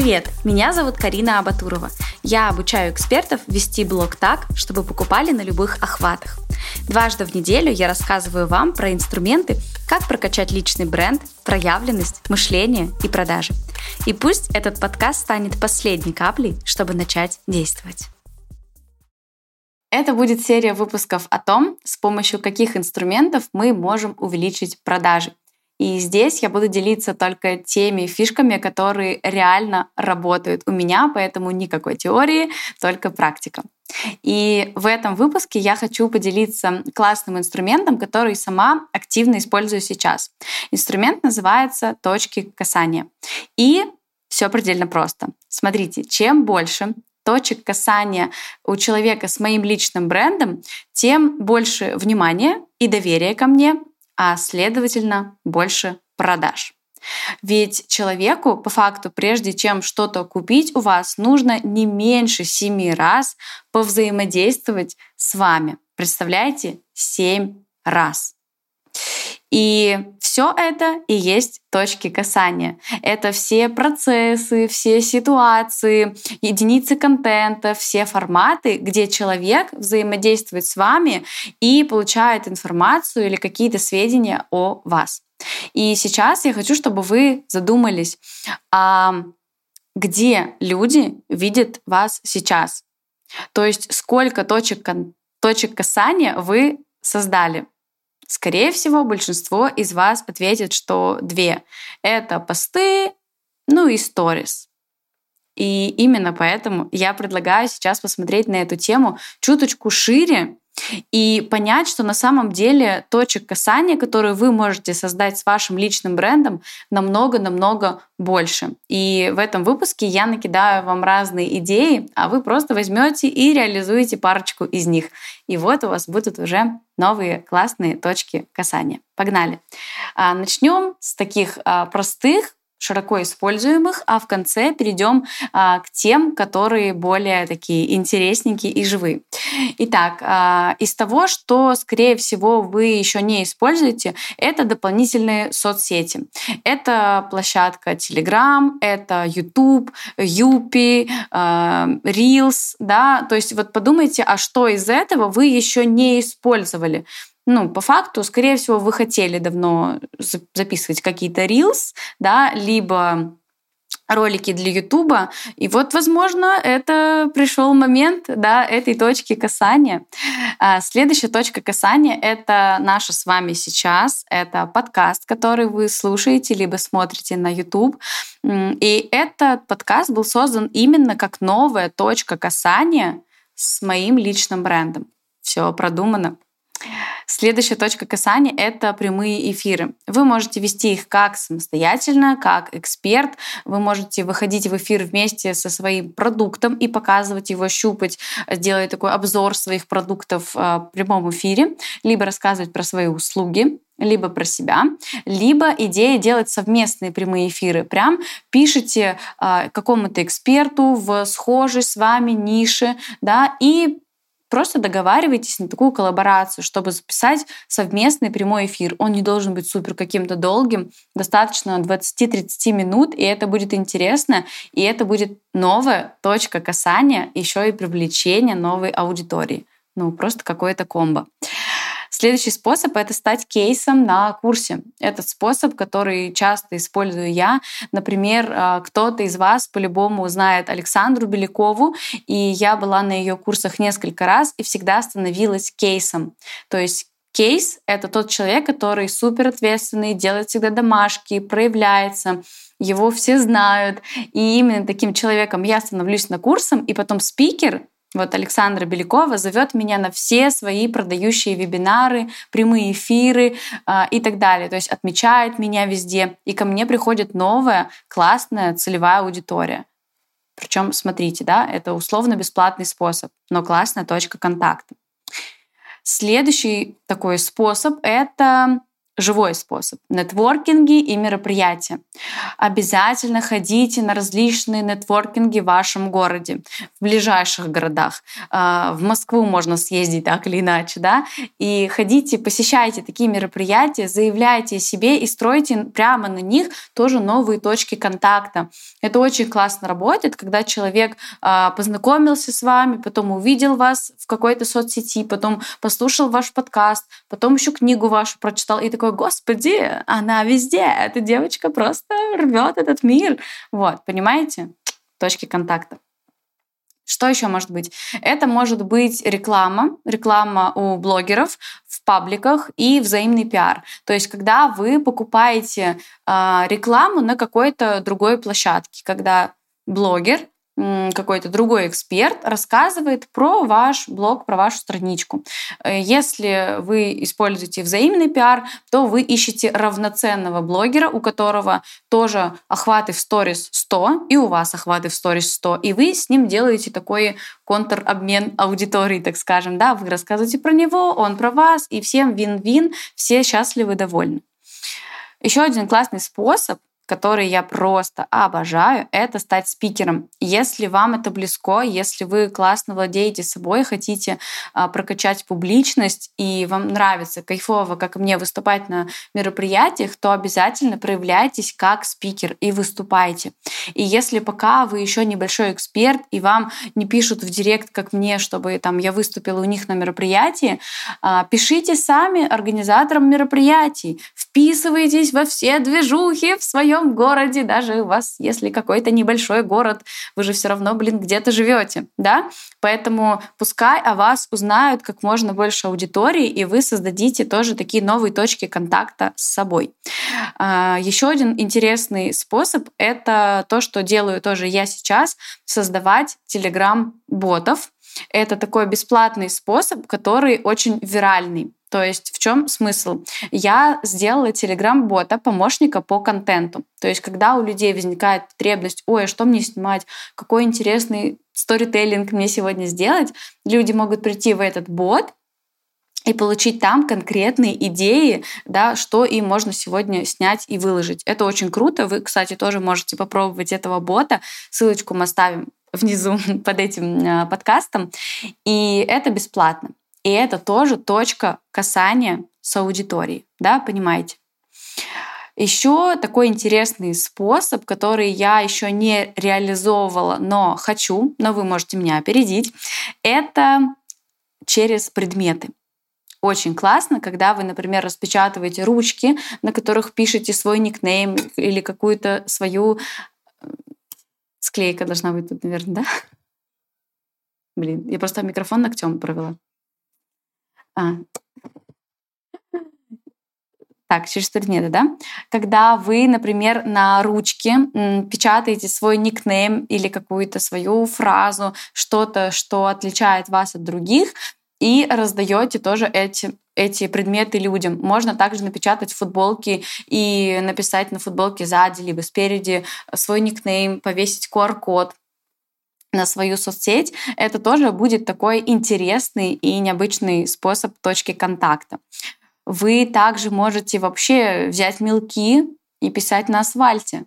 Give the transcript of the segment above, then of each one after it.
Привет, меня зовут Карина Абатурова. Я обучаю экспертов вести блог так, чтобы покупали на любых охватах. Дважды в неделю я рассказываю вам про инструменты, как прокачать личный бренд, проявленность, мышление и продажи. И пусть этот подкаст станет последней каплей, чтобы начать действовать. Это будет серия выпусков о том, с помощью каких инструментов мы можем увеличить продажи. И здесь я буду делиться только теми фишками, которые реально работают у меня, поэтому никакой теории, только практика. И в этом выпуске я хочу поделиться классным инструментом, который сама активно использую сейчас. Инструмент называется точки касания. И все предельно просто. Смотрите, чем больше точек касания у человека с моим личным брендом, тем больше внимания и доверия ко мне, а следовательно больше продаж. Ведь человеку, по факту, прежде чем что-то купить у вас, нужно не меньше семи раз повзаимодействовать с вами. Представляете? Семь раз. И все это и есть точки касания. Это все процессы, все ситуации, единицы контента, все форматы, где человек взаимодействует с вами и получает информацию или какие-то сведения о вас. И сейчас я хочу, чтобы вы задумались, а где люди видят вас сейчас. То есть сколько точек, точек касания вы создали. Скорее всего, большинство из вас ответит, что две. Это посты, ну и сторис. И именно поэтому я предлагаю сейчас посмотреть на эту тему чуточку шире и понять, что на самом деле точек касания, которые вы можете создать с вашим личным брендом, намного-намного больше. И в этом выпуске я накидаю вам разные идеи, а вы просто возьмете и реализуете парочку из них. И вот у вас будут уже новые классные точки касания. Погнали. А, Начнем с таких а, простых широко используемых, а в конце перейдем а, к тем, которые более такие интересненькие и живые. Итак, а, из того, что, скорее всего, вы еще не используете, это дополнительные соцсети. Это площадка Telegram, это YouTube, Юпи, а, Reels, да, то есть вот подумайте, а что из этого вы еще не использовали? Ну, по факту, скорее всего, вы хотели давно записывать какие-то reels, да, либо ролики для Ютуба. И вот, возможно, это пришел момент да, этой точки касания. А, следующая точка касания — это наша с вами сейчас. Это подкаст, который вы слушаете либо смотрите на YouTube. И этот подкаст был создан именно как новая точка касания с моим личным брендом. Все продумано. Следующая точка касания — это прямые эфиры. Вы можете вести их как самостоятельно, как эксперт. Вы можете выходить в эфир вместе со своим продуктом и показывать его, щупать, делать такой обзор своих продуктов э, в прямом эфире, либо рассказывать про свои услуги, либо про себя, либо идея делать совместные прямые эфиры. Прям пишите э, какому-то эксперту в схожей с вами нише, да, и Просто договаривайтесь на такую коллаборацию, чтобы записать совместный прямой эфир. Он не должен быть супер каким-то долгим, достаточно 20-30 минут, и это будет интересно, и это будет новая точка касания, еще и привлечения новой аудитории. Ну, просто какое-то комбо. Следующий способ — это стать кейсом на курсе. Этот способ, который часто использую я. Например, а, кто-то из вас по-любому знает Александру Белякову, и я была на ее курсах несколько раз и всегда становилась кейсом. То есть кейс — это тот человек, который супер ответственный, делает всегда домашки, проявляется, его все знают. И именно таким человеком я становлюсь на курсом, и потом спикер вот Александра Белякова зовет меня на все свои продающие вебинары, прямые эфиры э, и так далее. То есть отмечает меня везде. И ко мне приходит новая, классная целевая аудитория. Причем, смотрите, да, это условно-бесплатный способ, но классная точка контакта. Следующий такой способ — это живой способ. Нетворкинги и мероприятия. Обязательно ходите на различные нетворкинги в вашем городе, в ближайших городах. А, в Москву можно съездить так или иначе, да, и ходите, посещайте такие мероприятия, заявляйте о себе и стройте прямо на них тоже новые точки контакта. Это очень классно работает, когда человек а, познакомился с вами, потом увидел вас в какой-то соцсети, потом послушал ваш подкаст, потом еще книгу вашу прочитал и такой такой, господи, она везде, эта девочка просто рвет этот мир. Вот, понимаете? Точки контакта. Что еще может быть? Это может быть реклама, реклама у блогеров в пабликах и взаимный пиар. То есть, когда вы покупаете э, рекламу на какой-то другой площадке, когда блогер какой-то другой эксперт рассказывает про ваш блог, про вашу страничку. Э, если вы используете взаимный пиар, то вы ищете равноценного блогера, у которого тоже охваты в сторис 100, и у вас охваты в сторис 100, и вы с ним делаете такой контр-обмен аудитории, так скажем. Да? Вы рассказываете про него, он про вас, и всем вин-вин, все счастливы, довольны. Еще один классный способ который я просто обожаю, это стать спикером. Если вам это близко, если вы классно владеете собой, хотите а, прокачать публичность и вам нравится кайфово, как мне, выступать на мероприятиях, то обязательно проявляйтесь как спикер и выступайте. И если пока вы еще небольшой эксперт и вам не пишут в директ, как мне, чтобы там я выступила у них на мероприятии, а, пишите сами организаторам мероприятий, вписывайтесь во все движухи в своем своем городе, даже у вас, если какой-то небольшой город, вы же все равно, блин, где-то живете, да? Поэтому пускай о вас узнают как можно больше аудитории, и вы создадите тоже такие новые точки контакта с собой. А, Еще один интересный способ — это то, что делаю тоже я сейчас, создавать телеграм-ботов. Это такой бесплатный способ, который очень виральный. То есть в чем смысл? Я сделала телеграм-бота, помощника по контенту. То есть когда у людей возникает потребность, ой, а что мне снимать, какой интересный сторителлинг мне сегодня сделать, люди могут прийти в этот бот, и получить там конкретные идеи, да, что им можно сегодня снять и выложить. Это очень круто. Вы, кстати, тоже можете попробовать этого бота. Ссылочку мы оставим внизу под этим а, подкастом. И это бесплатно. И это тоже точка касания с аудиторией, да, понимаете? Еще такой интересный способ, который я еще не реализовывала, но хочу, но вы можете меня опередить, это через предметы. Очень классно, когда вы, например, распечатываете ручки, на которых пишете свой никнейм или какую-то свою... Э, склейка должна быть тут, наверное, да? Блин, я просто микрофон ногтем провела. А. Так, через предметы, да? Когда вы, например, на ручке печатаете свой никнейм или какую-то свою фразу, что-то, что отличает вас от других, и раздаете тоже эти, эти предметы людям. Можно также напечатать футболки и написать на футболке сзади либо спереди свой никнейм, повесить QR-код на свою соцсеть, это тоже будет такой интересный и необычный способ точки контакта. Вы также можете вообще взять мелки и писать на асфальте.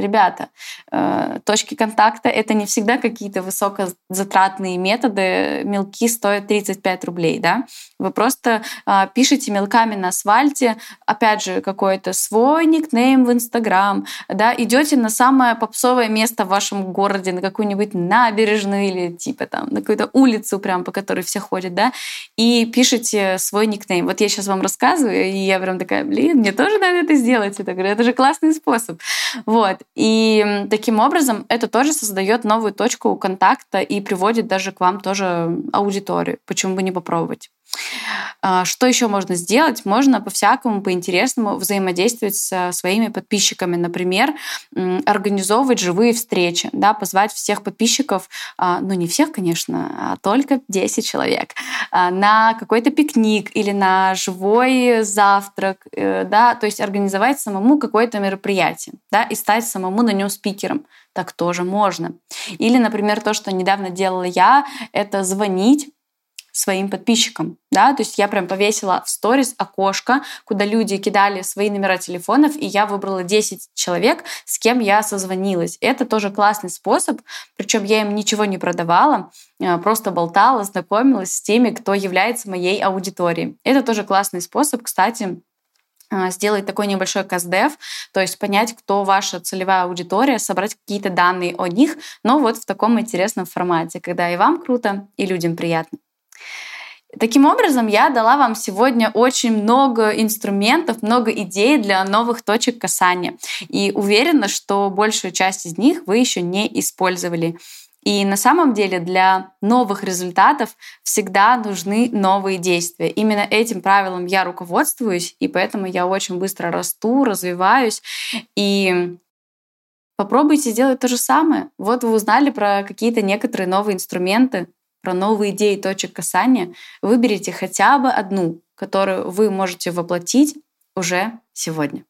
Ребята, э, точки контакта — это не всегда какие-то высокозатратные методы. Мелки стоят 35 рублей, да? Вы просто э, пишете мелками на асфальте, опять же, какой-то свой никнейм в Инстаграм, да, идете на самое попсовое место в вашем городе, на какую-нибудь набережную или типа там на какую-то улицу, прям по которой все ходят, да, и пишете свой никнейм. Вот я сейчас вам рассказываю, и я прям такая, блин, мне тоже надо это сделать. Я говорю, это же классный способ. Вот. И таким образом это тоже создает новую точку контакта и приводит даже к вам тоже аудиторию. Почему бы не попробовать? А, что еще можно сделать? Можно по-всякому, по-интересному взаимодействовать со своими подписчиками. Например, организовывать живые встречи, да, позвать всех подписчиков, а, ну не всех, конечно, а только 10 человек, а, на какой-то пикник или на живой завтрак, э, да, то есть организовать самому какое-то мероприятие, да, и стать самому на нем спикером. Так тоже можно. Или, например, то, что недавно делала я, это звонить своим подписчикам. Да, то есть я прям повесила в сторис окошко, куда люди кидали свои номера телефонов, и я выбрала 10 человек, с кем я созвонилась. Это тоже классный способ, причем я им ничего не продавала, а, просто болтала, знакомилась с теми, кто является моей аудиторией. Это тоже классный способ, кстати, а, сделать такой небольшой каздев, то есть понять, кто ваша целевая аудитория, собрать какие-то данные о них, но вот в таком интересном формате, когда и вам круто, и людям приятно. Таким образом, я дала вам сегодня очень много инструментов, много идей для новых точек касания. И уверена, что большую часть из них вы еще не использовали. И на самом деле для новых результатов всегда нужны новые действия. Именно этим правилом я руководствуюсь, и поэтому я очень быстро расту, развиваюсь. И попробуйте сделать то же самое. Вот вы узнали про какие-то некоторые новые инструменты, про новые идеи точек касания, выберите хотя бы одну, которую вы можете воплотить уже сегодня.